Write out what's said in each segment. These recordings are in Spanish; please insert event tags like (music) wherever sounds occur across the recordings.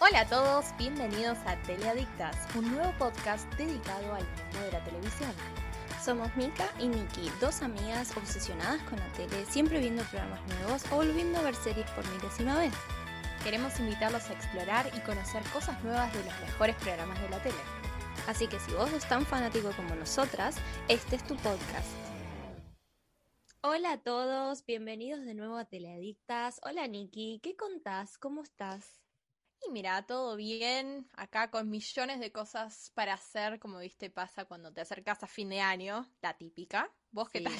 Hola a todos, bienvenidos a Teleadictas, un nuevo podcast dedicado al mundo de la televisión. Somos Mika y Nikki, dos amigas obsesionadas con la tele, siempre viendo programas nuevos o volviendo a ver series por milésima vez. Queremos invitarlos a explorar y conocer cosas nuevas de los mejores programas de la tele. Así que si vos sos tan fanático como nosotras, este es tu podcast. Hola a todos, bienvenidos de nuevo a Teleadictas. Hola Nikki, ¿qué contás? ¿Cómo estás? Y mira, todo bien, acá con millones de cosas para hacer, como viste pasa cuando te acercas a fin de año, la típica. ¿Vos qué Sí. tal?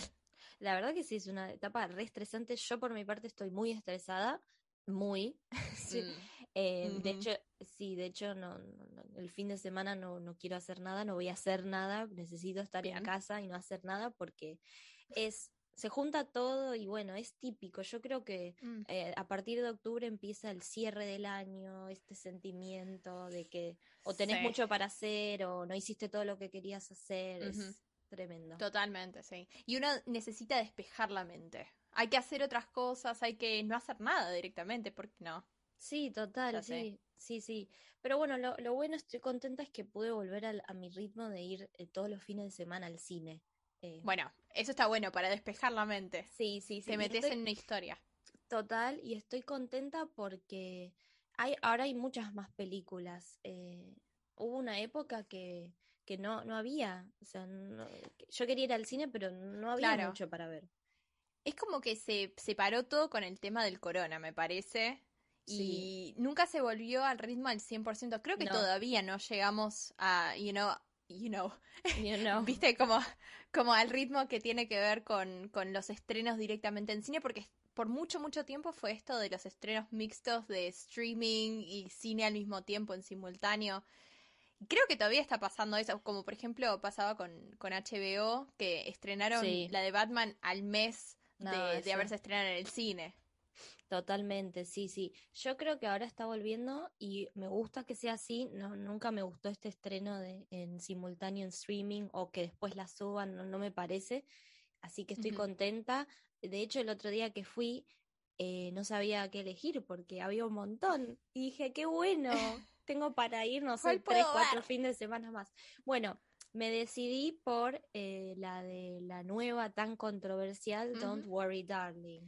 La verdad que sí, es una etapa re estresante. Yo por mi parte estoy muy estresada, muy. (laughs) Sí. Mm, Eh, De hecho, sí, de hecho, no, no- no, el fin de semana no, no quiero hacer nada, no voy a hacer nada, necesito estar en casa y no hacer nada porque es, se junta todo y bueno, es típico. Yo creo que mm. eh, a partir de octubre empieza el cierre del año, este sentimiento de que o tenés Sí. mucho para hacer o no hiciste todo lo que querías hacer, es tremendo. Totalmente, sí. Y uno necesita despejar la mente. Hay que hacer otras cosas, hay que no hacer nada directamente, porque no. Sí, total, Ya sé. sí, sí, sí. Pero bueno, lo, lo bueno, estoy contenta es que pude volver al- a mi ritmo de ir eh, todos los fines de semana al cine. Eh, Bueno, eso está bueno para despejar la mente. sí, sí, sí. Te metes estoy- en una historia. Total, y estoy contenta porque hay, ahora hay muchas más películas. Eh, hubo una época que, que no, no había. O sea, no- yo quería ir al cine, pero no había Claro. mucho para ver. Es como que se separó todo con el tema del corona, me parece. Y nunca se volvió al ritmo al 100%. Creo que No. todavía no llegamos a, you know, you know, You (laughs) know. viste, como, como al ritmo que tiene que ver con, con los estrenos directamente en cine, porque por mucho, mucho tiempo fue esto de los estrenos mixtos de streaming y cine al mismo tiempo, en simultáneo. Creo que todavía está pasando eso, como por ejemplo pasaba con, con HBO, que estrenaron Sí. la de Batman al mes No, de, haberse estrenado en el cine. Totalmente, sí, sí. Yo creo que ahora está volviendo y me gusta que sea así. No, nunca me gustó este estreno de, en simultáneo en streaming o que después la suban, no, no me parece. Así que estoy contenta. De hecho, el otro día que fui, eh, no sabía qué elegir porque había un montón. Y dije, qué bueno, (laughs) tengo para ir, no sé, ¿Cuál tres, cuatro fines de semana más. Bueno, me decidí por eh, la de la nueva tan controversial, Don't. Worry, Darling.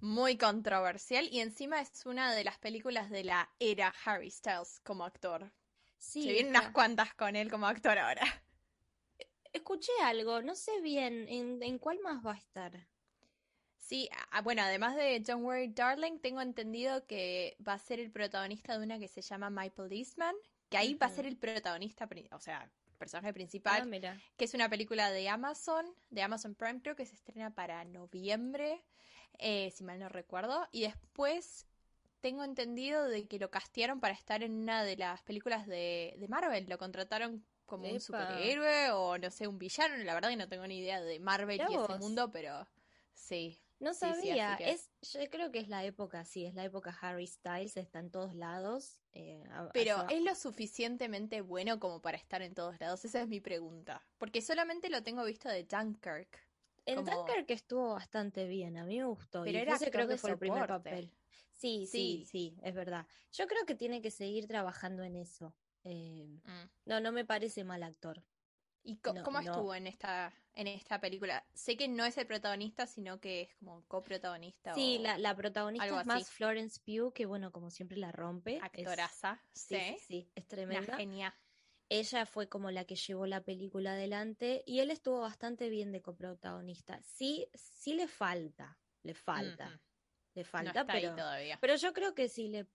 Muy controversial y encima es una de las películas de la era Harry Styles como actor. Sí, Se vienen unas cuantas con él como actor ahora. Escuché algo, no sé bien en, en cuál más va a estar. Sí, bueno, además de Don't Worry Darling, tengo entendido que va a ser el protagonista de una que se llama My Policeman, que ahí va a ser el protagonista, o sea, personaje Ah, principal, mira. que es una película de Amazon, de Amazon Prime, creo que se estrena para noviembre, eh, si mal no recuerdo, y después tengo entendido de que lo castearon para estar en una de las películas de, de Marvel, lo contrataron como un superhéroe o no sé, un villano, la verdad que no tengo ni idea de Marvel y ese mundo, pero sí. No Sí, sí, así sabía. que- Es, yo creo que es la época, sí, es la época Harry Styles, está en todos lados. Eh, a- Pero ¿es lo suficientemente bueno como para estar en todos lados? Esa es mi pregunta. Porque solamente lo tengo visto de Dunkirk. en como- Dunkirk estuvo bastante bien, a mí me gustó. Pero y era ese creo que fue el primer papel. Sí, sí, Sí. sí, es verdad. Yo creo que tiene que seguir trabajando en eso. Eh, Mm. no, no me parece mal actor. ¿Y No, cómo no. estuvo en esta, en esta película? Sé que no es el protagonista, sino que es como coprotagonista Sí, o la, la protagonista es más. Florence Pugh, que bueno, como siempre la rompe. actoraza. sí, Sí, sí, sí, es tremenda. genia. Ella fue como la que llevó la película adelante y él estuvo bastante bien de coprotagonista. Sí, sí le falta, le falta, le No falta, ahí pero, todavía. pero yo creo que si le,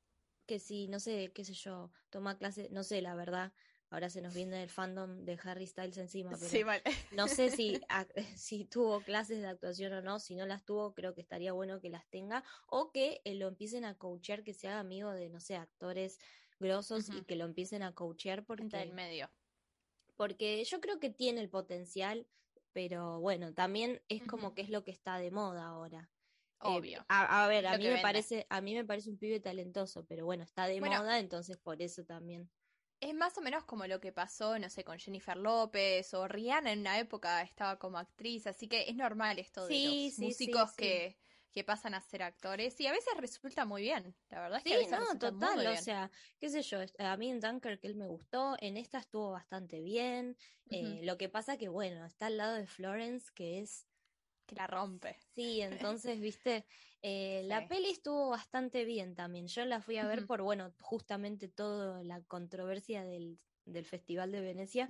que si, no sé, qué sé yo, toma clase, no sé, la verdad, ahora se nos viene el fandom de Harry Styles encima, (laughs) pero Sí, vale. (laughs) no sé (laughs) si, tuvo clases de actuación o no, si no las tuvo, creo que estaría bueno que las tenga, o que eh, lo empiecen a coachear, que se haga amigo de, no sé, actores grosos y que lo empiecen a coachear Está porque, medio. porque yo creo que tiene el potencial, pero bueno, también es como que es lo que está de moda ahora. Eh, Obvio. a, a ver, a mí me vende. parece, a mí me parece un pibe talentoso, pero bueno, está de Bueno. moda, entonces por eso también. Es más o menos como lo que pasó, no sé, con Jennifer López o Rihanna en una época estaba como actriz, así que es normal esto de los sí, músicos sí. que, que pasan a ser actores y a veces resulta muy bien, la verdad es que Sí, a veces no, muy, total, o sea, qué sé yo, a mí en Dunkirk él me gustó, en esta estuvo bastante bien, eh, lo que pasa que, bueno, está al lado de Florence, que es, que la rompe. sí, entonces, viste, eh, la peli estuvo bastante bien también, yo la fui a ver por, bueno, justamente toda la controversia del, del Festival de Venecia,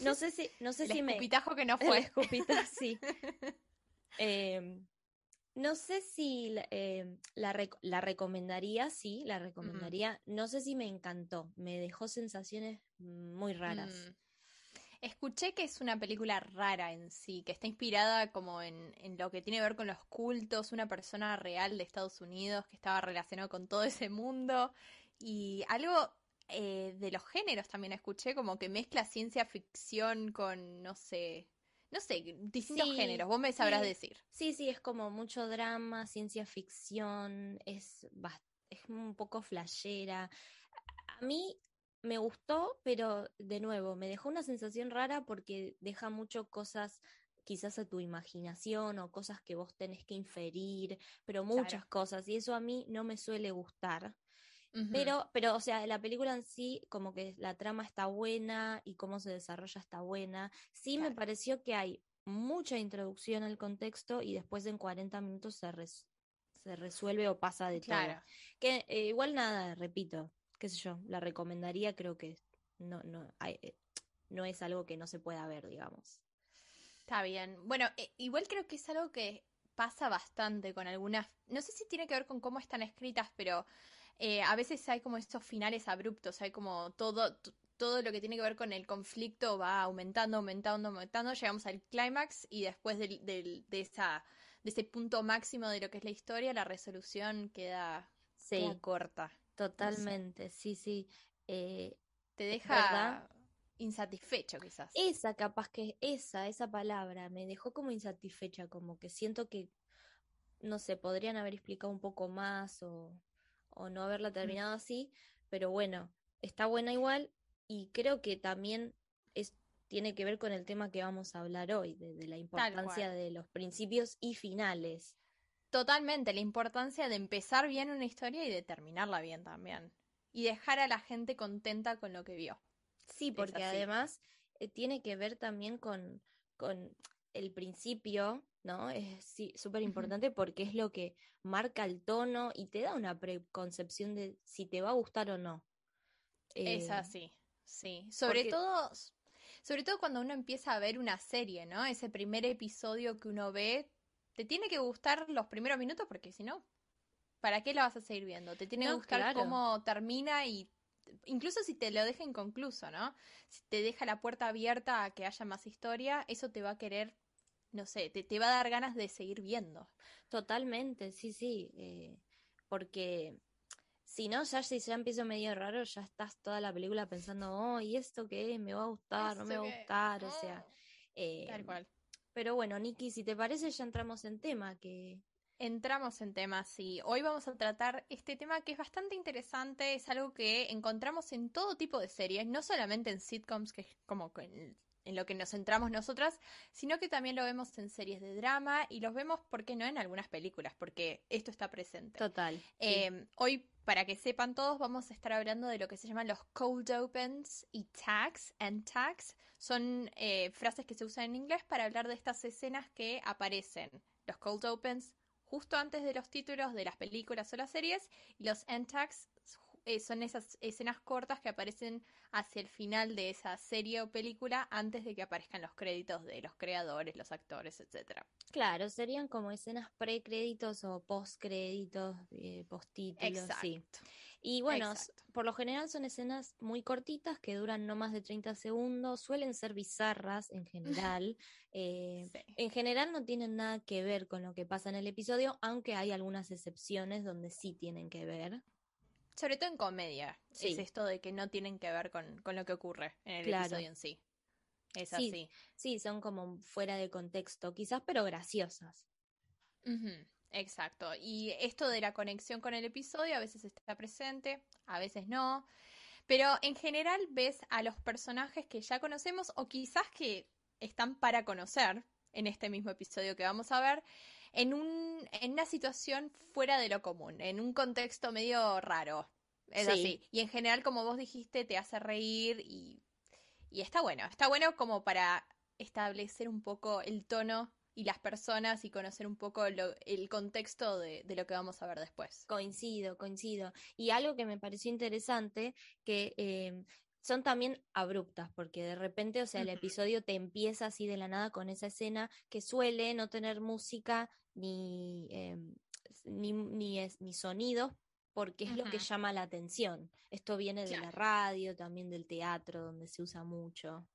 no sé si, no sé El si me... escupitajo que no (laughs) El fue. escupita, sí. (laughs) Em, no sé si la, em, la rec- la recomendaría, sí, la recomendaría. No sé si me encantó, me dejó sensaciones muy raras. Mm. Escuché que es una película rara en sí, que está inspirada como en, en lo que tiene que ver con los cultos, una persona real de Estados Unidos que estaba relacionado con todo ese mundo y algo eh, de los géneros también escuché, como que mezcla ciencia ficción con, no sé, no sé, distintos Sí, géneros, vos me sabrás sí. decir. Sí, sí, es como mucho drama, ciencia ficción, es, es un poco flashera. A mí me gustó, pero de nuevo, me dejó una sensación rara porque deja mucho cosas quizás a tu imaginación o cosas que vos tenés que inferir, pero muchas cosas, y eso a mí no me suele gustar. Pero, pero, o sea, la película en sí, como que la trama está buena y cómo se desarrolla está buena. Sí me pareció que hay mucha introducción al contexto y después en 40 minutos se, res- se resuelve o pasa de claro. todo. Que eh, igual nada, repito, qué sé yo, la recomendaría, creo que no, no, hay- eh, no es algo que no se pueda ver, digamos. Está bien. Bueno, eh, igual creo que es algo que pasa bastante con algunas, no sé si tiene que ver con cómo están escritas, pero eh, a veces hay como estos finales abruptos, hay como todo, todo lo que tiene que ver con el conflicto va aumentando, aumentando, aumentando, llegamos al clímax y después del, del- de esa, de ese punto máximo de lo que es la historia, la resolución queda, Sí, queda corta. Totalmente, sí, sí. Eh, Te ¿verdad? deja insatisfecho quizás. Esa capaz que esa, esa palabra me dejó como insatisfecha, como que siento que, no sé, podrían haber explicado un poco más o, o no haberla terminado así, pero bueno, está buena igual y creo que también es, tiene que ver con el tema que vamos a hablar hoy, de, de la importancia de los principios y finales. Totalmente, la importancia de empezar bien una historia y de terminarla bien también. Y dejar a la gente contenta con lo que vio. Sí, porque además eh, tiene que ver también con, con el principio, ¿no? Es sí, súper Ujú. importante porque es lo que marca el tono y te da una preconcepción de si te va a gustar o no. Es Eh, así, sí. Sobre porque- todo, sobre todo cuando uno empieza a ver una serie, ¿no? Ese primer episodio que uno ve, te tiene que gustar los primeros minutos porque si no, ¿para qué la vas a seguir viendo? Te tiene que gustar claro. cómo termina y incluso si te lo deja inconcluso, ¿no? Si te deja la puerta abierta a que haya más historia, eso te va a querer, no sé, te, te va a dar ganas de seguir viendo. Totalmente, sí, sí. eh, porque si no, ya si ya empiezo medio raro, ya estás toda la película pensando, oh, ¿y esto qué es? ¿Me va a gustar? ¿No me va a gustar? O sea, eh, Tal cual. Pero bueno, Nikki, si te parece, ya entramos en tema, que Entramos en temas y hoy vamos a tratar este tema que es bastante interesante, es algo que encontramos en todo tipo de series, no solamente en sitcoms, que es como en, en lo que nos centramos nosotras, sino que también lo vemos en series de drama y los vemos, ¿por qué no?, en algunas películas, porque esto está presente. total. sí. Eh, hoy, para que sepan todos, vamos a estar hablando de lo que se llaman los cold opens y tags and tags. Son eh, frases que se usan en inglés para hablar de estas escenas que aparecen. Los cold opens justo antes de los títulos de las películas o las series y los end tags eh, son esas escenas cortas que aparecen hacia el final de esa serie o película antes de que aparezcan los créditos de los creadores, los actores, etcétera. Claro, serían como escenas pre-créditos o post-créditos, eh, post-títulos, sí. Exacto. Y bueno, Exacto. por lo general son escenas muy cortitas que duran no más de 30 segundos, suelen ser bizarras en general. (laughs) eh, Sí. en general no tienen nada que ver con lo que pasa en el episodio, aunque hay algunas excepciones donde sí tienen que ver. Sobre todo en comedia. Sí. Es esto de que no tienen que ver con, con lo que ocurre en el Claro. episodio en sí. Es Sí. así. Sí, son como fuera de contexto, quizás, pero graciosas. Exacto. Y esto de la conexión con el episodio a veces está presente, a veces no. Pero en general ves a los personajes que ya conocemos o quizás que están para conocer en este mismo episodio que vamos a ver. En, un, en una situación fuera de lo común, en un contexto medio raro. Es así. Y en general, como vos dijiste, te hace reír y, y está bueno. Está bueno como para establecer un poco el tono y las personas y conocer un poco el contexto de, lo que vamos a ver después. Coincido, coincido. Y algo que me pareció interesante, que eh, son también abruptas, porque de repente, o sea, el episodio te empieza así de la nada con esa escena que suele no tener música ni, em, ni, ni, ni sonidos, porque es lo que llama la atención. Esto viene de la radio, también del teatro, donde se usa mucho.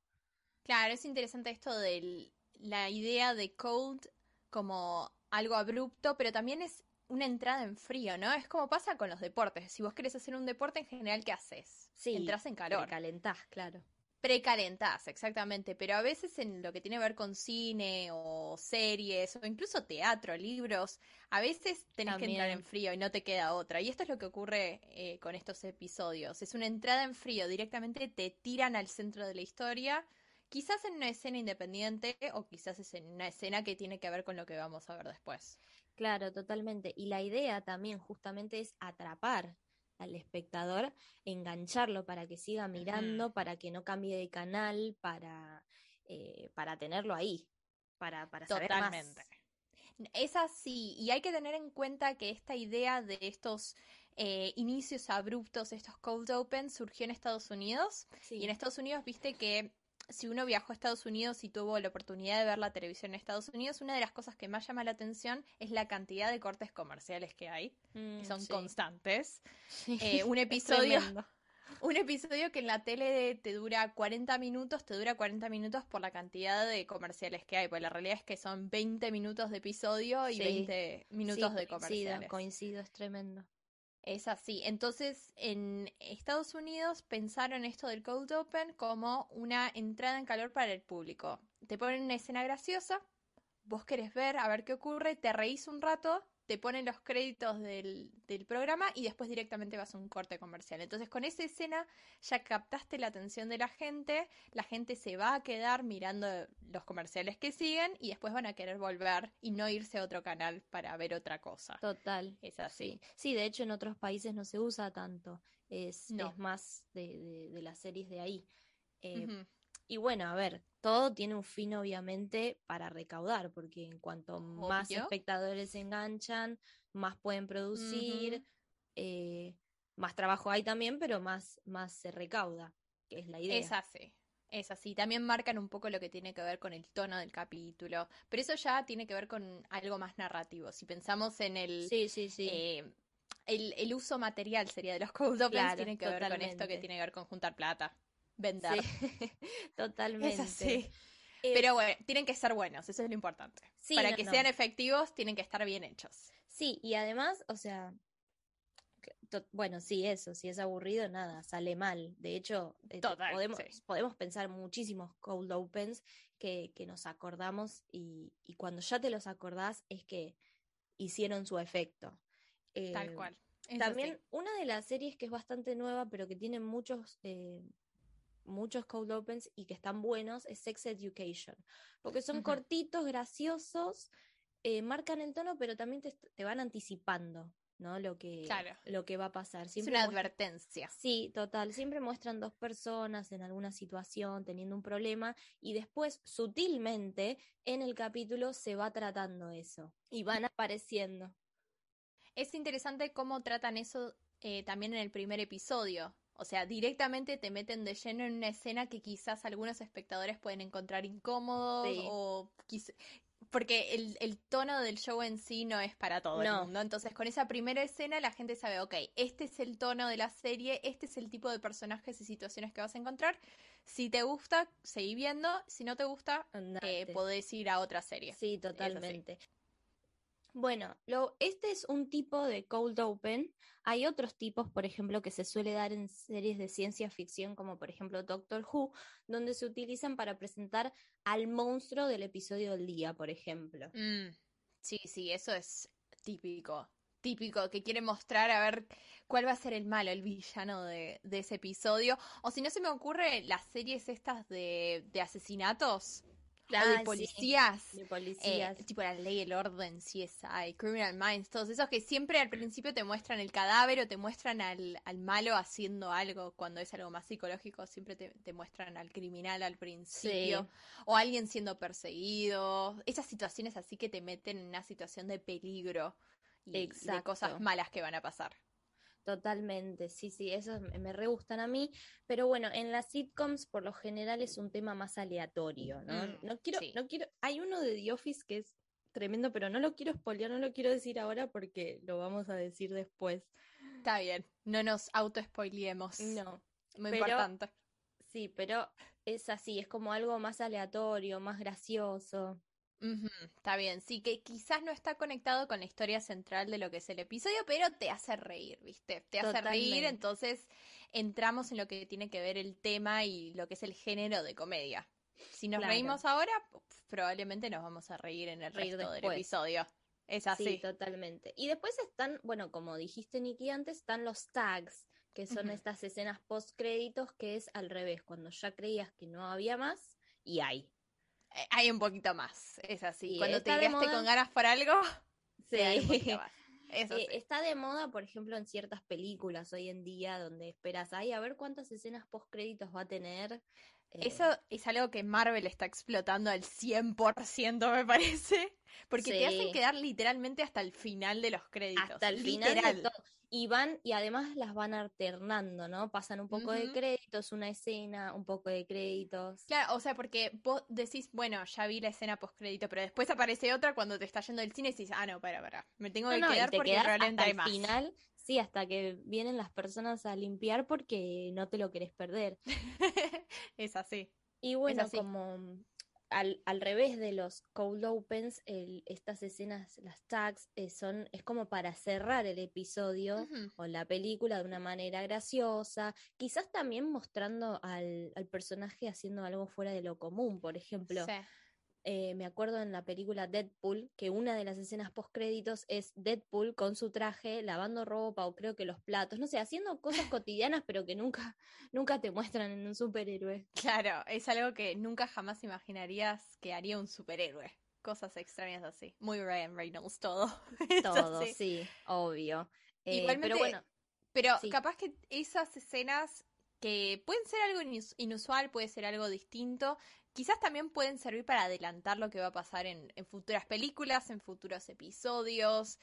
Claro, es interesante esto de la idea de cold como algo abrupto, pero también es una entrada en frío, ¿no? Es como pasa con los deportes. Si vos querés hacer un deporte, en general, ¿qué haces? Sí, Entras en calor. Precalentás, claro. Precalentás, exactamente. Pero a veces en lo que tiene que ver con cine o series o incluso teatro, libros, a veces tenés que entrar en frío y no te queda otra. Y esto es lo que ocurre eh, con estos episodios. Es una entrada en frío. Directamente te tiran al centro de la historia. Quizás en una escena independiente o quizás es en una escena que tiene que ver con lo que vamos a ver después. Claro, totalmente. Y la idea también justamente es atrapar al espectador, engancharlo para que siga mirando, para que no cambie de canal, para, eh, para tenerlo ahí, para, para saber Totalmente. Es así, y hay que tener en cuenta que esta idea de estos eh, inicios abruptos, estos cold open, surgió en Estados Unidos. Y en Estados Unidos, viste que si uno viajó a Estados Unidos y tuvo la oportunidad de ver la televisión en Estados Unidos, una de las cosas que más llama la atención es la cantidad de cortes comerciales que hay, que mm, son constantes. Eh, un (laughs) episodio... (laughs) Un episodio que en la tele te dura 40 minutos, te dura 40 minutos por la cantidad de comerciales que hay, pues la realidad es que son 20 minutos de episodio y 20 minutos de comerciales. Coincido, coincido, es tremendo. Es así. Entonces, en Estados Unidos pensaron esto del Cold Open como una entrada en calor para el público. Te ponen una escena graciosa, vos querés ver, a ver qué ocurre, te reís un rato te ponen los créditos del, programa y después directamente vas a un corte comercial. Entonces con esa escena ya captaste la atención de la gente, la gente se va a quedar mirando los comerciales que siguen y después van a querer volver y no irse a otro canal para ver otra cosa. Total. Es así. Sí, de hecho en otros países no se usa tanto, es, más de, las series de ahí. Eh, y bueno, a ver, todo tiene un fin obviamente para recaudar, porque en cuanto más espectadores se enganchan, más pueden producir, eh, más trabajo hay también, pero más, más se recauda, que es la idea. Es así. Es así, también marcan un poco lo que tiene que ver con el tono del capítulo, pero eso ya tiene que ver con algo más narrativo. Si pensamos en el, sí, sí, sí. Eh, el, uso material sería de los (laughs) Cold Opens, tiene que ver con esto que tiene que ver con juntar plata vender. (laughs) totalmente. Eh, Pero bueno, tienen que ser buenos, eso es lo importante. Para que sean efectivos, tienen que estar bien hechos. Sí, y además, o sea, bueno, sí, eso, si es aburrido, nada, sale mal. De hecho, eh, podemos, podemos pensar muchísimos cold opens que, que nos acordamos y, y, cuando ya te los acordás es que hicieron su efecto. Tal eh, cual. también una de las series que es bastante nueva, pero que tiene muchos muchos cold opens y que están buenos es Sex Education, porque son cortitos, graciosos, eh, marcan el tono, pero también te, van anticipando. ¿no? Lo que, lo que va a pasar. Siempre es una advertencia. Sí, total. Siempre muestran dos personas en alguna situación teniendo un problema y después sutilmente en el capítulo se va tratando eso y van apareciendo. Es interesante cómo tratan eso eh, también en el primer episodio, o sea, directamente te meten de lleno en una escena que quizás algunos espectadores pueden encontrar incómodos o porque el, el, tono del show en sí no es para todo el mundo. Entonces, con esa primera escena la gente sabe, ok, este es el tono de la serie, este es el tipo de personajes y situaciones que vas a encontrar. Si te gusta, seguí viendo. Si no te gusta, eh, podés ir a otra serie. Sí, totalmente. Bueno, lo, este es un tipo de cold open. Hay otros tipos, por ejemplo, que se suele dar en series de ciencia ficción, como por ejemplo Doctor Who, donde se utilizan para presentar al monstruo del episodio del día, por ejemplo. Mm, sí, sí, eso es típico. Típico, que quiere mostrar a ver cuál va a ser el malo, el villano de, de ese episodio. O si no se me ocurre, las series estas de, de asesinatos o de policías. de policías. Eh, tipo la ley, el orden, CSI, Criminal Minds, todos esos que siempre al principio te muestran el cadáver o te muestran al, al malo haciendo algo cuando es algo más psicológico, siempre te, te muestran al criminal al principio o alguien siendo perseguido. Esas situaciones así que te meten en una situación de peligro y de cosas malas que van a pasar. Totalmente, sí, sí, esos me re gustan a mí, pero bueno, en las sitcoms por lo general es un tema más aleatorio, ¿no? Mm, no quiero, no quiero, hay uno de The Office que es tremendo, pero no lo quiero spoilear, no lo quiero decir ahora porque lo vamos a decir después. Está bien, no nos auto-spoileemos. No. Muy importante. Sí, pero es así, es como algo más aleatorio, más gracioso está bien, sí, que quizás no está conectado con la historia central de lo que es el episodio, pero te hace reír, ¿viste? Te hace reír, entonces entramos en lo que tiene que ver el tema y lo que es el género de comedia. Si nos reímos ahora, probablemente nos vamos a reír en el resto del episodio. Es así. Sí, totalmente. Y después están, bueno, como dijiste Nikki antes, están los tags, que son estas escenas post créditos que es al revés, cuando ya creías que no había más y hay. Eh, hay un poquito más, es así. Cuando te quedaste con ganas por algo, (laughs) sí. hay un poquito más. Eso eh, Está de moda, por ejemplo, en ciertas películas hoy en día donde esperas, ay, a ver cuántas escenas post créditos va a tener. Eso eh, es algo que Marvel está explotando al 100%, me parece. Porque te hacen quedar literalmente hasta el final de los créditos. Hasta el final de todo y van y además las van alternando, ¿no? Pasan un poco de créditos, una escena, un poco de créditos. Claro, o sea, porque vos decís, bueno, ya vi la escena post crédito, pero después aparece otra cuando te está yendo del cine y dices, ah, no, para, para, me tengo que quedar porque realmente hay más. final, sí, hasta que vienen las personas a limpiar porque no te lo querés perder. (laughs) es así. Y bueno, como al, al, revés de los cold opens, el, estas escenas, las tags, eh, son, es como para cerrar el episodio o la película de una manera graciosa, quizás también mostrando al, al, personaje haciendo algo fuera de lo común, por ejemplo. Eh, me acuerdo en la película Deadpool que una de las escenas post créditos es Deadpool con su traje lavando ropa o creo que los platos, no sé, haciendo cosas (laughs) cotidianas pero que nunca, (laughs) nunca te muestran en un superhéroe. Claro, es algo que nunca jamás imaginarías que haría un superhéroe. Cosas extrañas así. Muy Ryan Reynolds todo. (laughs) todo, sí. obvio. Eh, Igualmente, pero bueno. Pero capaz que esas escenas que pueden ser algo inusual, puede ser algo distinto, quizás también pueden servir para adelantar lo que va a pasar en, futuras películas, en futuros episodios.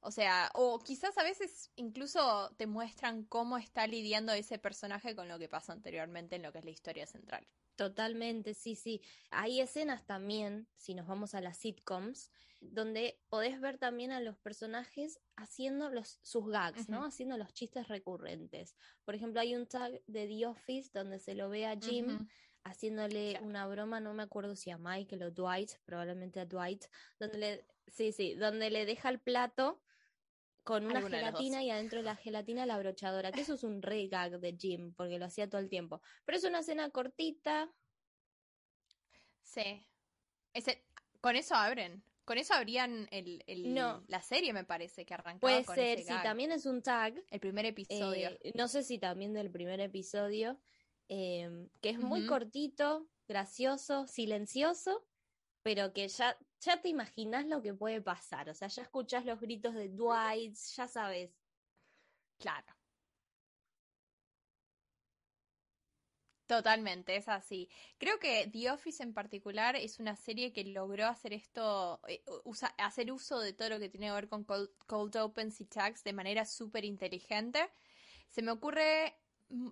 O sea, o quizás a veces incluso te muestran cómo está lidiando ese personaje con lo que pasó anteriormente en lo que es la historia central. Totalmente, sí, sí. Hay escenas también, si nos vamos a las sitcoms, donde podés ver también a los personajes haciendo los, sus gags, ¿no? Haciendo los chistes recurrentes. Por ejemplo, hay un tag de The Office donde se lo ve a Jim haciéndole una broma, no me acuerdo si a Michael o Dwight, probablemente a Dwight, donde le, sí, sí, donde le deja el plato con una gelatina y adentro de la gelatina la brochadora, que eso es un re gag de Jim, porque lo hacía todo el tiempo. Pero es una escena cortita. Sí. Ese, con eso abren. Con eso abrían el, el la serie, me parece, que arrancaba Puede ser, sí, también es un tag. El primer episodio. Eh, no sé si también del primer episodio. Em, que es muy cortito, gracioso, silencioso, pero que ya, ya te imaginas lo que puede pasar. O sea, ya escuchas los gritos de Dwight, ya sabes. Claro. Totalmente, es así. Creo que The Office en particular es una serie que logró hacer esto, eh, hacer uso de todo lo que tiene que ver con cold, cold opens y tags de manera súper inteligente. Se me ocurre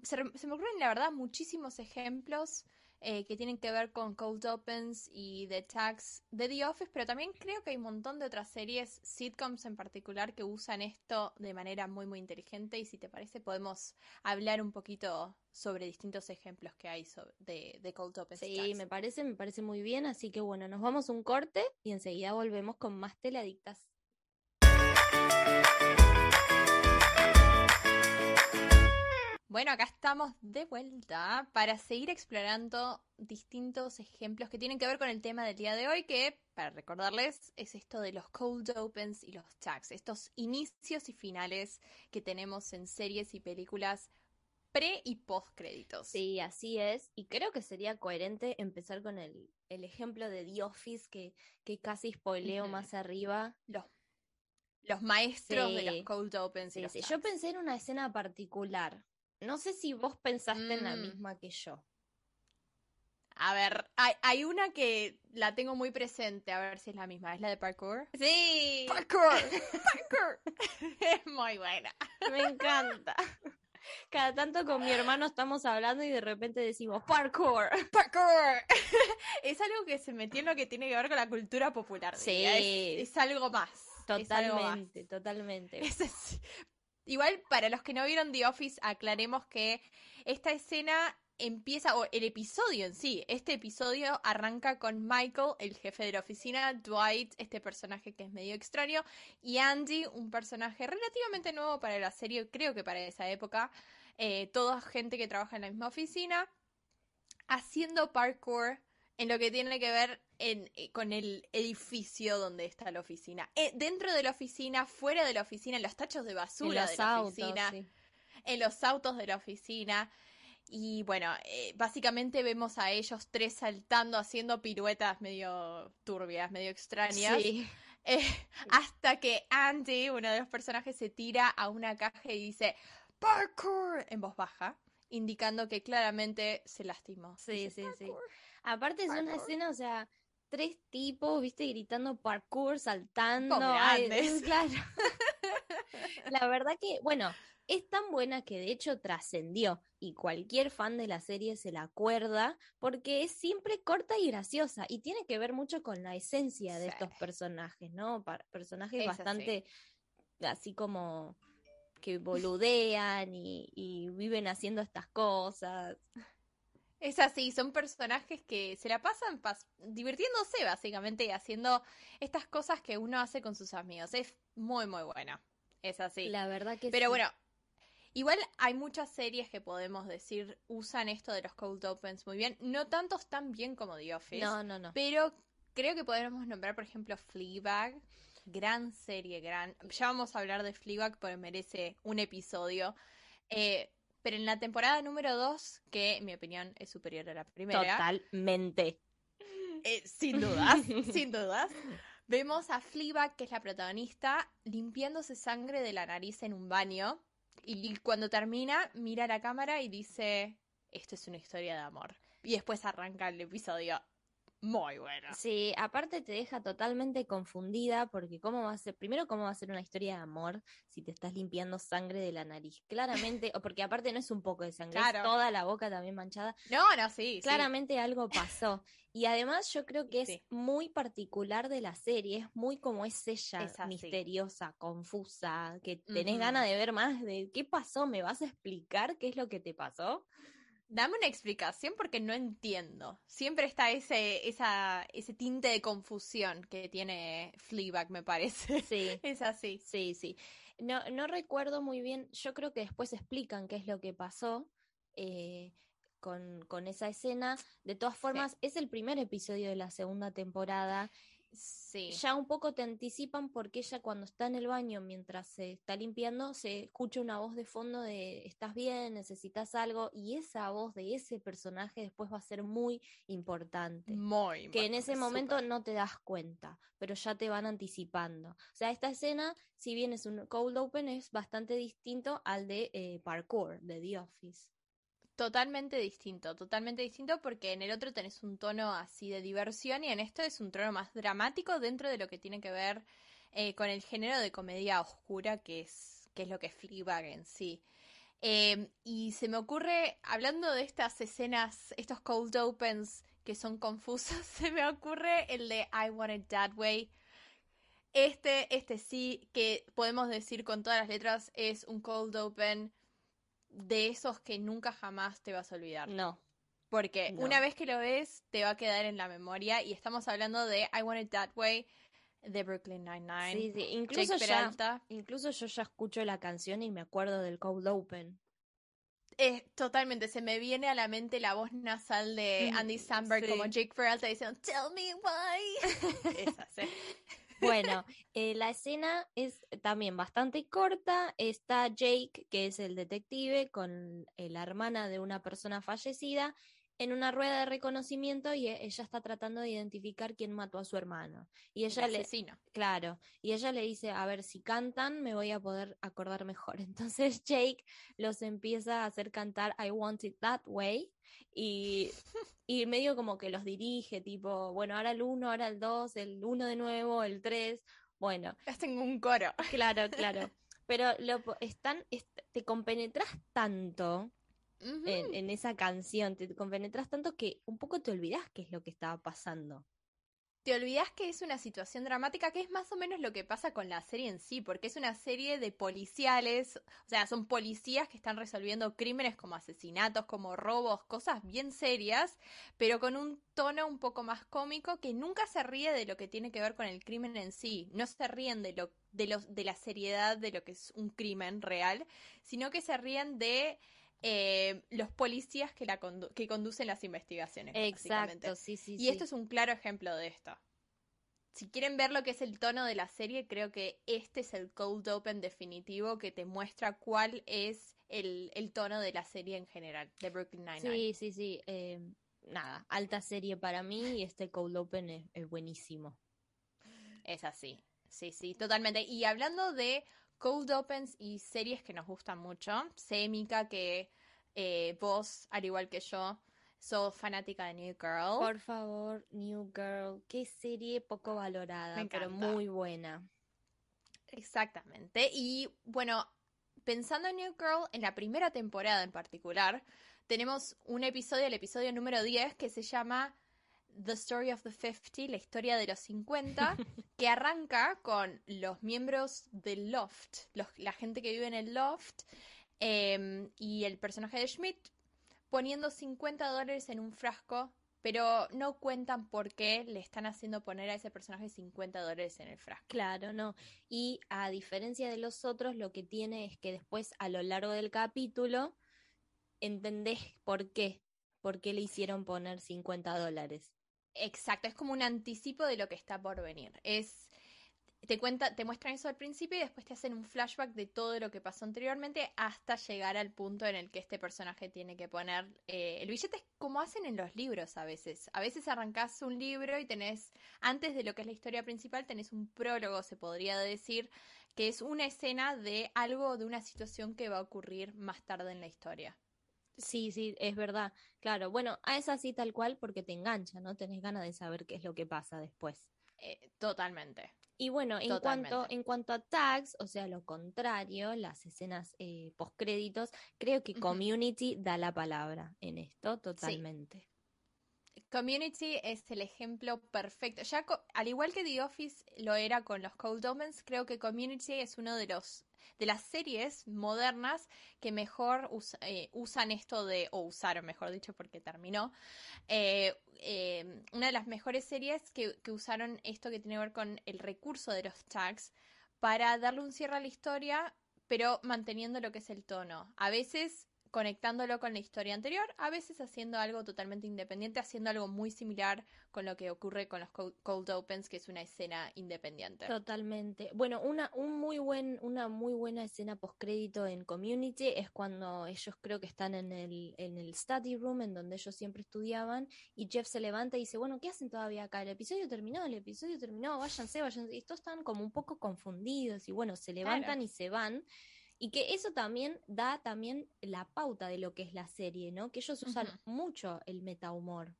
se, me ocurren, la verdad, muchísimos ejemplos eh, que tienen que ver con Cold Opens y The Tags de The Office, pero también creo que hay un montón de otras series, sitcoms en particular, que usan esto de manera muy, muy inteligente. Y si te parece, podemos hablar un poquito sobre distintos ejemplos que hay de, de, Cold Opens. Sí, me parece, me parece muy bien. Así que bueno, nos vamos un corte y enseguida volvemos con más teleadictas. Bueno, acá estamos de vuelta para seguir explorando distintos ejemplos que tienen que ver con el tema del día de hoy, que, para recordarles, es esto de los cold opens y los tags, estos inicios y finales que tenemos en series y películas pre y post créditos. Sí, así es. Y creo que sería coherente empezar con el, el ejemplo de The Office que, que casi spoileo más arriba. Los, los maestros de los cold opens. y los sí. Yo pensé en una escena particular. No sé si vos pensaste en la Mm. misma que yo. A ver, hay, hay una que la tengo muy presente, a ver si es la misma. ¿Es la de parkour? Sí, Parkour, (laughs) parkour. es muy buena. me encanta. Cada tanto con mi hermano estamos hablando y de repente decimos parkour. Parkour. (laughs) es algo que se metió en lo que tiene que ver con la cultura popular. Sí. Es, es algo más. es algo más. Totalmente, totalmente. (laughs) Es. Igual, para los que no vieron The Office, aclaremos que esta escena empieza, o el episodio en sí, este episodio arranca con Michael, el jefe de la oficina, Dwight, este personaje que es medio extraño, y Andy, un personaje relativamente nuevo para la serie, creo que para esa época, eh, toda gente que trabaja en la misma oficina, haciendo parkour en lo que tiene que ver en- eh, con el edificio donde está la oficina. Eh, dentro de la oficina, fuera de la oficina, en los tachos de basura de la autos, oficina, sí. en los autos de la oficina. Y bueno, eh, básicamente vemos a ellos tres saltando, haciendo piruetas medio turbias, medio extrañas. Sí. Eh, hasta que Andy, uno de los personajes, se tira a una caja y dice parkour en voz baja, indicando que claramente se lastimó. Sí, Dice, sí, sí. Aparte es una escena, o sea, tres tipos, viste, gritando parkour, saltando. Ay, (laughs) grandes. claro. (laughs) La verdad que, bueno, es tan buena que de hecho trascendió y cualquier fan de la serie se la acuerda porque es siempre corta y graciosa y tiene que ver mucho con la esencia de Sí. estos personajes, ¿no? Pa- personajes Es así. bastante así como que boludean y, y viven haciendo estas cosas. Es así, son personajes que se la pasan pas- divirtiéndose básicamente y haciendo estas cosas que uno hace con sus amigos. Es muy, muy bueno. Es así. La verdad que Pero sí. bueno, igual hay muchas series que podemos decir usan esto de los cold opens muy bien. No tantos tan bien como The Office. No, no, no. Pero creo que podemos nombrar, por ejemplo, Fleabag. Gran serie, gran. Ya vamos a hablar de Fleabag porque merece un episodio. Eh, pero en la temporada número 2, que en mi opinión es superior a la primera, Totalmente. (laughs) eh, sin dudas, (laughs) sin dudas, vemos a Fleabag, que es la protagonista, limpiándose sangre de la nariz en un baño. Y cuando termina, mira a la cámara y dice: Esto es una historia de amor. Y después arranca el episodio. Muy bueno. Sí, aparte te deja totalmente confundida porque cómo va a ser, primero cómo va a ser una historia de amor si te estás limpiando sangre de la nariz. Claramente, o porque aparte no es un poco de sangre, es toda la boca también manchada. No, no, sí. sí. Claramente algo pasó. Y además yo creo que es Sí. muy particular de la serie, es muy como es ella, Es misteriosa, confusa, que tenés Ujú. ganas de ver más de qué pasó, ¿me vas a explicar qué es lo que te pasó? Dame una explicación porque no entiendo. Siempre está ese, esa, ese tinte de confusión que tiene Fleabag, me parece. Sí. (laughs) Es así. Sí, sí. No, no recuerdo muy bien, yo creo que después explican qué es lo que pasó eh, con, con esa escena. De todas formas, es el primer episodio de la segunda temporada. Sí. Ya un poco te anticipan porque ella cuando está en el baño mientras se está limpiando, se escucha una voz de fondo de ¿estás bien? ¿Necesitas algo? Y esa voz de ese personaje después va a ser muy importante Muy que en ese importante, momento no te das cuenta, pero ya te van anticipando. O sea, esta escena, si bien es un cold open, es bastante distinto al de eh, parkour, de The Office. Totalmente distinto, totalmente distinto porque en el otro tenés un tono así de diversión y en esto es un tono más dramático dentro de lo que tiene que ver eh, con el género de comedia oscura que es, que es lo que es Fleabag en sí. Eh, y se me ocurre, hablando de estas escenas, estos cold opens que son confusos, (laughs) se me ocurre el de I Want It That Way. Este, este sí, que podemos decir con todas las letras, es un cold open de esos que nunca jamás te vas a olvidar. No, Porque No. una vez que lo ves, te va a quedar en la memoria. Y estamos hablando de I Want It That Way, de Brooklyn Nine-Nine. sí, sí, Jake Incluso ya, Peralta. incluso yo ya escucho la canción y me acuerdo del cold open. Eh, totalmente, se me viene a la mente la voz nasal de Mm, Andy Samberg sí. como Jake Peralta diciendo Tell me why. (laughs) Esa, sí. Bueno, eh, la escena es también bastante corta. Está Jake, que es el detective, con eh, la hermana de una persona fallecida en una rueda de reconocimiento y e, ella está tratando de identificar quién mató a su hermano. Y ella le claro, y ella le dice, "A ver, si cantan me voy a poder acordar mejor." (laughs) Entonces Jake los empieza a hacer cantar I Want It That Way y (laughs) y medio como que los dirige, tipo, bueno, ahora el uno, ahora el dos, el uno de nuevo, el tres, bueno. Ya tengo un coro. Claro, claro. (laughs) Pero lo están, te compenetras tanto en, esa canción, te compenetras tanto que un poco te olvidas qué es lo que estaba pasando. Te olvidas que es una situación dramática, que es más o menos lo que pasa con la serie en sí, porque es una serie de policiales, o sea, son policías que están resolviendo crímenes como asesinatos, como robos, cosas bien serias, pero con un tono un poco más cómico que nunca se ríe de lo que tiene que ver con el crimen en sí, no se ríen de lo de los de la seriedad de lo que es un crimen real, sino que se ríen de eh, los policías que, la que conducen las investigaciones. Exacto, sí, sí. Y esto es un claro ejemplo de esto. Si quieren ver lo que es el tono de la serie, creo que este es el cold open definitivo que te muestra cuál es el, tono de la serie en general, de Brooklyn Nine-Nine. Sí, sí, sí. Eh, nada, alta serie para mí y este cold open es, es buenísimo. Es así, sí, sí, totalmente. Y hablando de Cold Opens y series que nos gustan mucho. Sé, Mika, que eh, vos, al igual que yo, sos fanática de New Girl. Por favor, New Girl. Qué serie poco valorada, pero muy buena. Exactamente. Y bueno, pensando en New Girl, en la primera temporada en particular, tenemos un episodio, el episodio número 10, que se llama The Story of the 50, la historia de los 50, (laughs) que arranca con los miembros del Loft, la gente que vive en el Loft, em, y el personaje de Schmidt poniendo 50 dólares en un frasco, pero no cuentan por qué le están haciendo poner a ese personaje 50 dólares en el frasco. Claro, no. Y a diferencia de los otros, lo que tiene es que después, a lo largo del capítulo, entendés por qué, por qué le hicieron poner 50 dólares. Exacto, es como un anticipo de lo que está por venir. Es te cuenta, te muestran eso al principio y después te hacen un flashback de todo lo que pasó anteriormente hasta llegar al punto en el que este personaje tiene que poner eh, el billete, como hacen en los libros a veces. A veces arrancás un libro y tenés, antes de lo que es la historia principal, tenés un prólogo, se podría decir, que es una escena de algo, de una situación que va a ocurrir más tarde en la historia. Sí, sí, es verdad. Claro, bueno, a es así tal cual porque te engancha, ¿no? Tenés ganas de saber qué es lo que pasa después. Eh, totalmente. Y bueno, en cuanto, en cuanto a tags, o sea, lo contrario, las escenas eh, postcréditos, creo que Community da la palabra en esto totalmente. Community es el ejemplo perfecto. Ya al igual que The Office lo era con los Cold Omens, creo que Community es uno de los de las series modernas que mejor eh, usan esto de, o usaron, mejor dicho, porque terminó, eh, eh, una de las mejores series que, que usaron esto que tiene que ver con el recurso de los tags para darle un cierre a la historia, pero manteniendo lo que es el tono. A veces conectándolo con la historia anterior, a veces haciendo algo totalmente independiente, haciendo algo muy similar con lo que ocurre con los Cold Opens, que es una escena independiente. Totalmente. Bueno, una, un muy buen, una muy buena escena postcrédito en Community es cuando ellos creo que están en el, en el study room, en donde ellos siempre estudiaban, y Jeff se levanta y dice, bueno, ¿qué hacen todavía acá? El episodio terminó, el episodio terminó, váyanse, váyanse. Y estos están como un poco confundidos y bueno, se levantan y se van. Y que eso también da también la pauta de lo que es la serie, ¿no? Que ellos usan mucho el meta humor.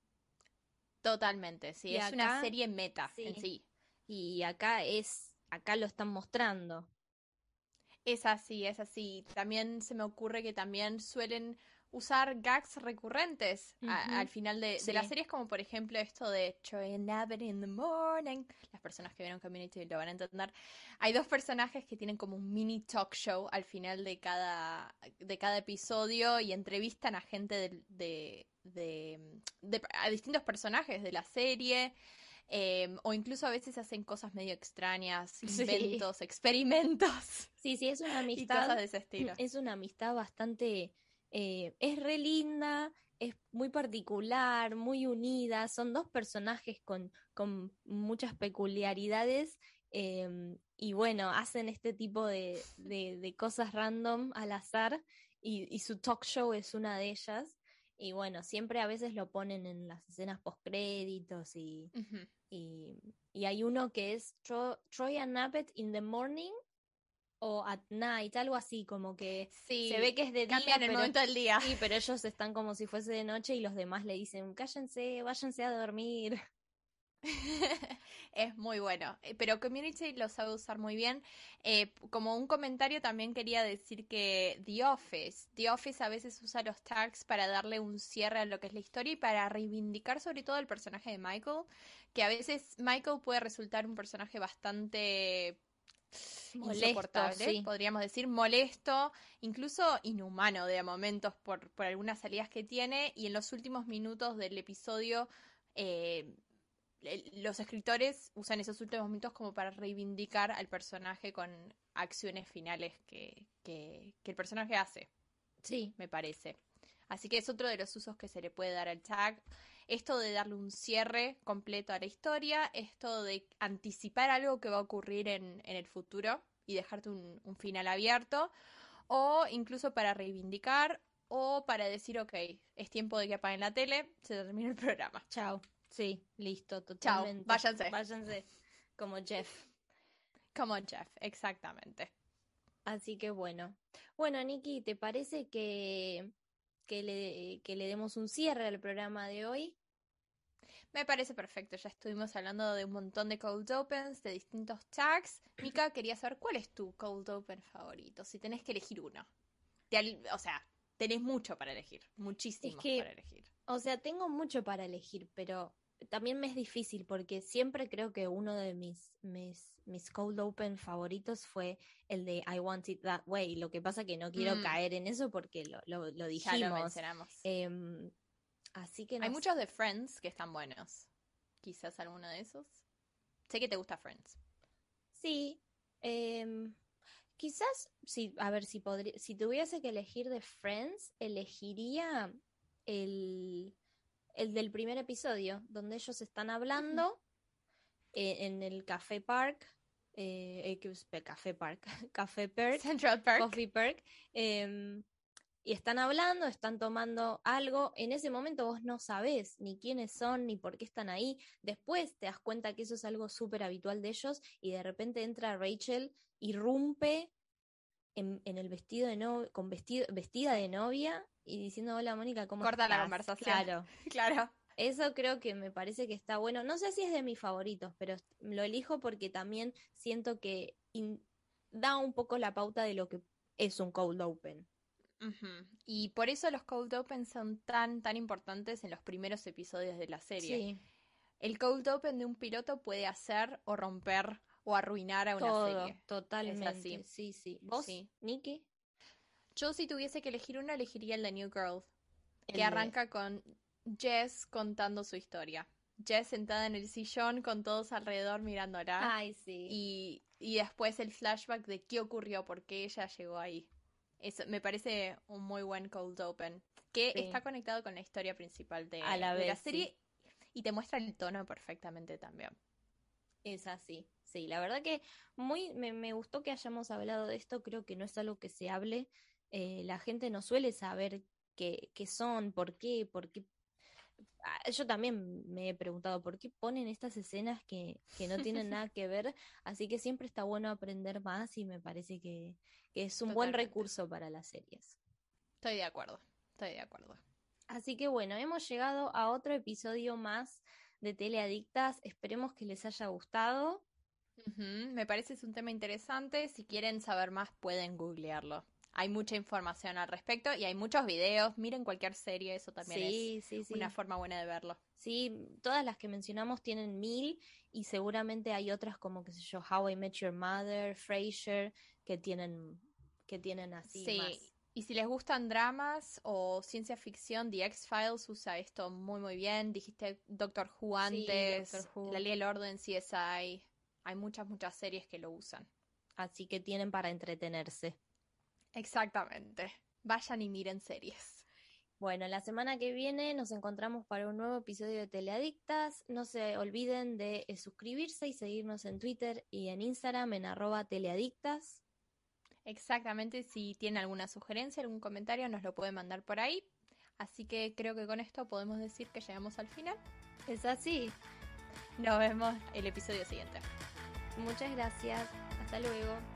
Totalmente, sí, es una serie meta en sí. Y acá es, acá lo están mostrando. Es así, es así. También se me ocurre que también suelen usar gags recurrentes al final de, las series, como por ejemplo esto de and Abbott in the morning. Las personas que vieron Community lo van a entender. Hay dos personajes que tienen como un mini talk show al final de cada, de cada episodio y entrevistan a gente de, de, a distintos personajes de la serie. Em, o incluso a veces hacen cosas medio extrañas, inventos, experimentos. Sí, sí, es una (laughs) amistad. cosas de ese estilo. Es una amistad bastante eh, es re linda, es muy particular, muy unida, son dos personajes con, con muchas peculiaridades Em, y bueno, hacen este tipo de, de, cosas random al azar y, y, su talk show es una de ellas. Y bueno, siempre a veces lo ponen en las escenas postcréditos y, y, y, hay uno que es Troy and in the morning o at night, algo así, como que se ve que es de día. en el momento del día. Sí, pero ellos están como si fuese de noche y los demás le dicen, cállense, váyanse a dormir. (laughs) es muy bueno. Eh, pero Community lo sabe usar muy bien. Eh, como un comentario también quería decir que The Office, The Office a veces usa los tags para darle un cierre a lo que es la historia y para reivindicar sobre todo el personaje de Michael, que a veces Michael puede resultar un personaje bastante molesto, podríamos decir, molesto, incluso inhumano de momentos por, por algunas salidas que tiene y en los últimos minutos del episodio eh, los escritores usan esos últimos minutos como para reivindicar al personaje con acciones finales que, que, el personaje hace. Sí. Me parece. Así que es otro de los usos que se le puede dar al tag. Esto de darle un cierre completo a la historia, esto de anticipar algo que va a ocurrir en, en el futuro y dejarte un, un final abierto, o incluso para reivindicar o para decir, ok, es tiempo de que apaguen la tele, se termina el programa. Chao. Sí, listo, totalmente. Chao, váyanse. Váyanse, como Jeff. Como Jeff, exactamente. Así que bueno. Bueno, Nikki, ¿te parece que, que, le, que le demos un cierre al programa de hoy? Me parece perfecto. Ya estuvimos hablando de un montón de cold opens, de distintos tags. Mika, quería saber cuál es tu cold open favorito, si tenés que elegir uno. o sea, tenés mucho para elegir, muchísimo para elegir. O sea, tengo mucho para elegir, pero también me es difícil porque siempre creo que uno de mis, mis, mis cold open favoritos fue el de I Want It That Way. Lo que pasa que no quiero mm. caer en eso porque lo, lo, lo dijimos. Ya lo mencionamos. Em, así que Hay muchos de Friends que están buenos. Quizás alguno de esos. Sé que te gusta Friends. Sí. Em, quizás, sí, a ver si podría, si tuviese que elegir de Friends, elegiría el el del primer episodio, donde ellos están hablando eh, en el Café Park, eh, eh Café Park, (laughs) Café Park, Central Park, Coffee Park, em, y están hablando, están tomando algo. En ese momento vos no sabés ni quiénes son, ni por qué están ahí. Después te das cuenta que eso es algo súper habitual de ellos y de repente entra Rachel, irrumpe en, en el vestido de no, con vestido, vestida de novia y diciendo hola Mónica, ¿cómo Corta la conversación. Claro. (laughs) claro. Eso creo que me parece que está bueno. No sé si es de mis favoritos, pero lo elijo porque también siento que da un poco la pauta de lo que es un cold open. Y por eso los cold open son tan, tan importantes en los primeros episodios de la serie. Sí. El cold open de un piloto puede hacer o romper o arruinar a una Todo, serie. Totalmente. Sí, sí. ¿Vos, sí. Nikki? Yo si tuviese que elegir una, elegiría el de New Girl, que arranca con Jess contando su historia. Jess sentada en el sillón con todos alrededor mirándola. Ay, sí. Y, y después el flashback de qué ocurrió, por qué ella llegó ahí. Eso me parece un muy buen cold open. Que está conectado con la historia principal de, la, serie y te muestra el tono perfectamente también. Es así, sí. La verdad que muy me, me gustó que hayamos hablado de esto. Creo que no es algo que se hable eh, la gente no suele saber qué, qué son, por qué, por qué. Ah, yo también me he preguntado por qué ponen estas escenas que, que no tienen nada (laughs) que ver, así que siempre está bueno aprender más y me parece que, que es un buen recurso para las series. Estoy de acuerdo, estoy de acuerdo. Así que bueno, hemos llegado a otro episodio más de Teleadictas. Esperemos que les haya gustado. Me parece es un tema interesante. Si quieren saber más, pueden googlearlo hay mucha información al respecto y hay muchos videos. Miren cualquier serie, eso también es una forma buena de verlo. Sí, todas las que mencionamos tienen mil y seguramente hay otras como, qué sé yo, How I Met Your Mother, Frasier, que tienen, que tienen así. Sí, y si les gustan dramas o ciencia ficción, The X-Files usa esto muy, muy bien. Dijiste Doctor Who antes, La Ley del Orden, CSI. Hay muchas, muchas series que lo usan. Así que tienen para entretenerse. Exactamente. Vayan y miren series. Bueno, la semana que viene nos encontramos para un nuevo episodio de Teleadictas. No se olviden de eh, suscribirse y seguirnos en Twitter y en Instagram en arroba teleadictas. Exactamente, si tienen alguna sugerencia, algún comentario, nos lo pueden mandar por ahí. Así que creo que con esto podemos decir que llegamos al final. Es así. Nos vemos el episodio siguiente. Muchas gracias. Hasta luego.